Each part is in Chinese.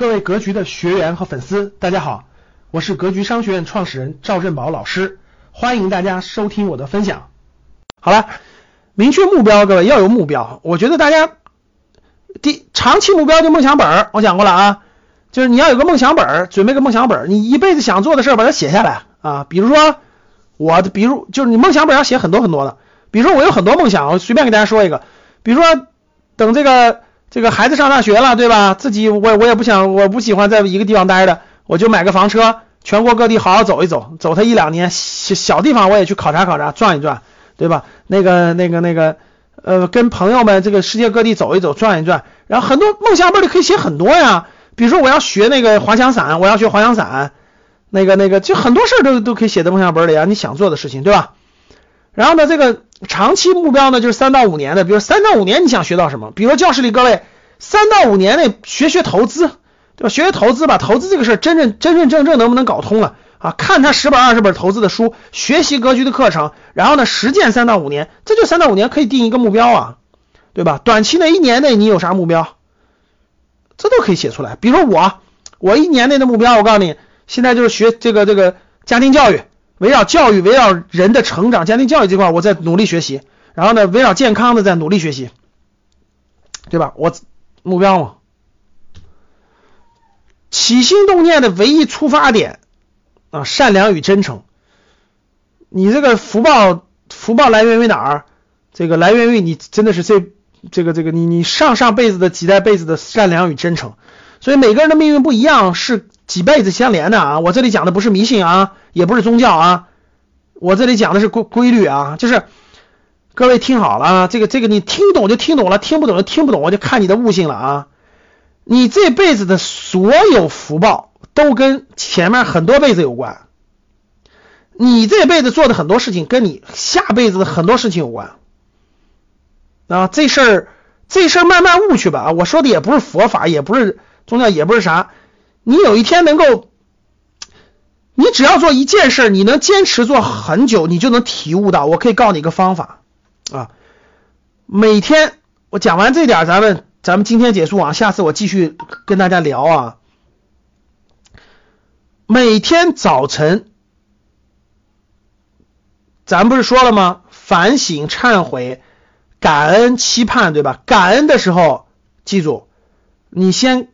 各位格局的学员和粉丝，大家好，我是格局商学院创始人赵振宝老师，欢迎大家收听我的分享。好了，明确目标，各位要有目标。我觉得大家第长期目标就梦想本儿，我讲过了啊，就是你要有个梦想本儿，准备个梦想本儿，你一辈子想做的事儿把它写下来啊。比如说我，比如就是你梦想本要写很多很多的，比如说我有很多梦想，我随便给大家说一个，比如说等这个。这个孩子上大学了，对吧？自己我我也不想，我不喜欢在一个地方待着，我就买个房车，全国各地好好走一走，走他一两年，小小地方我也去考察考察，转一转，对吧？那个那个那个，呃，跟朋友们这个世界各地走一走，转一转，然后很多梦想本里可以写很多呀，比如说我要学那个滑翔伞，我要学滑翔伞，那个那个就很多事儿都都可以写在梦想本里啊，你想做的事情，对吧？然后呢，这个长期目标呢，就是三到五年的，比如三到五年你想学到什么？比如教室里各位，三到五年内学学投资，对吧？学学投资吧，投资这个事儿真正真真正正能不能搞通了啊？看他十本二十本投资的书，学习格局的课程，然后呢实践三到五年，这就三到五年可以定一个目标啊，对吧？短期内一年内你有啥目标？这都可以写出来。比如说我，我一年内的目标，我告诉你，现在就是学这个这个家庭教育。围绕教育，围绕人的成长，家庭教育这块，我在努力学习。然后呢，围绕健康的在努力学习，对吧？我目标嘛，起心动念的唯一出发点啊，善良与真诚。你这个福报，福报来源于哪儿？这个来源于你真的是这这个这个你你上上辈子的几代辈子的善良与真诚。所以每个人的命运不一样，是。几辈子相连的啊！我这里讲的不是迷信啊，也不是宗教啊，我这里讲的是规规律啊，就是各位听好了啊，这个这个你听懂就听懂了，听不懂就听不懂，我就看你的悟性了啊。你这辈子的所有福报都跟前面很多辈子有关，你这辈子做的很多事情跟你下辈子的很多事情有关啊。这事儿这事儿慢慢悟去吧啊！我说的也不是佛法，也不是宗教，也不是啥。你有一天能够，你只要做一件事，你能坚持做很久，你就能体悟到。我可以告诉你一个方法啊，每天我讲完这点，咱们咱们今天结束啊，下次我继续跟大家聊啊。每天早晨，咱不是说了吗？反省、忏悔、感恩、期盼，对吧？感恩的时候，记住，你先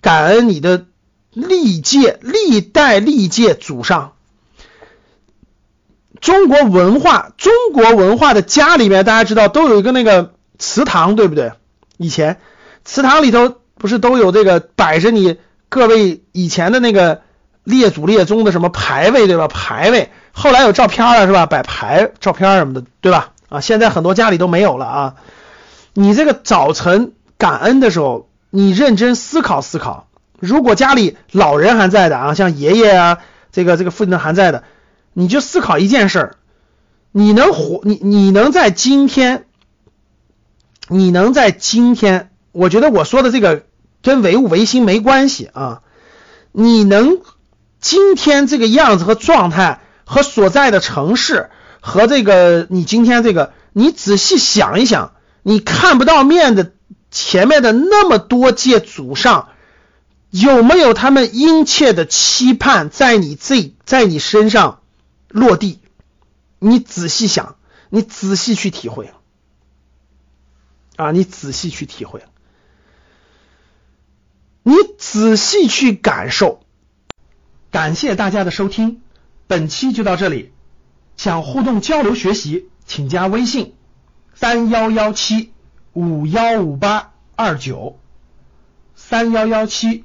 感恩你的。历届历代历届祖上，中国文化中国文化的家里面，大家知道都有一个那个祠堂，对不对？以前祠堂里头不是都有这个摆着你各位以前的那个列祖列宗的什么牌位，对吧？牌位后来有照片了，是吧？摆牌照片什么的，对吧？啊，现在很多家里都没有了啊。你这个早晨感恩的时候，你认真思考思考。如果家里老人还在的啊，像爷爷啊，这个这个父亲还在的，你就思考一件事儿，你能活，你你能在今天，你能在今天，我觉得我说的这个跟唯物唯心没关系啊，你能今天这个样子和状态和所在的城市和这个你今天这个，你仔细想一想，你看不到面的前面的那么多届祖上。有没有他们殷切的期盼在你这在你身上落地？你仔细想，你仔细去体会啊！你仔细去体会，你仔细去感受。感谢大家的收听，本期就到这里。想互动交流学习，请加微信三幺幺七五幺五八二九三幺幺七。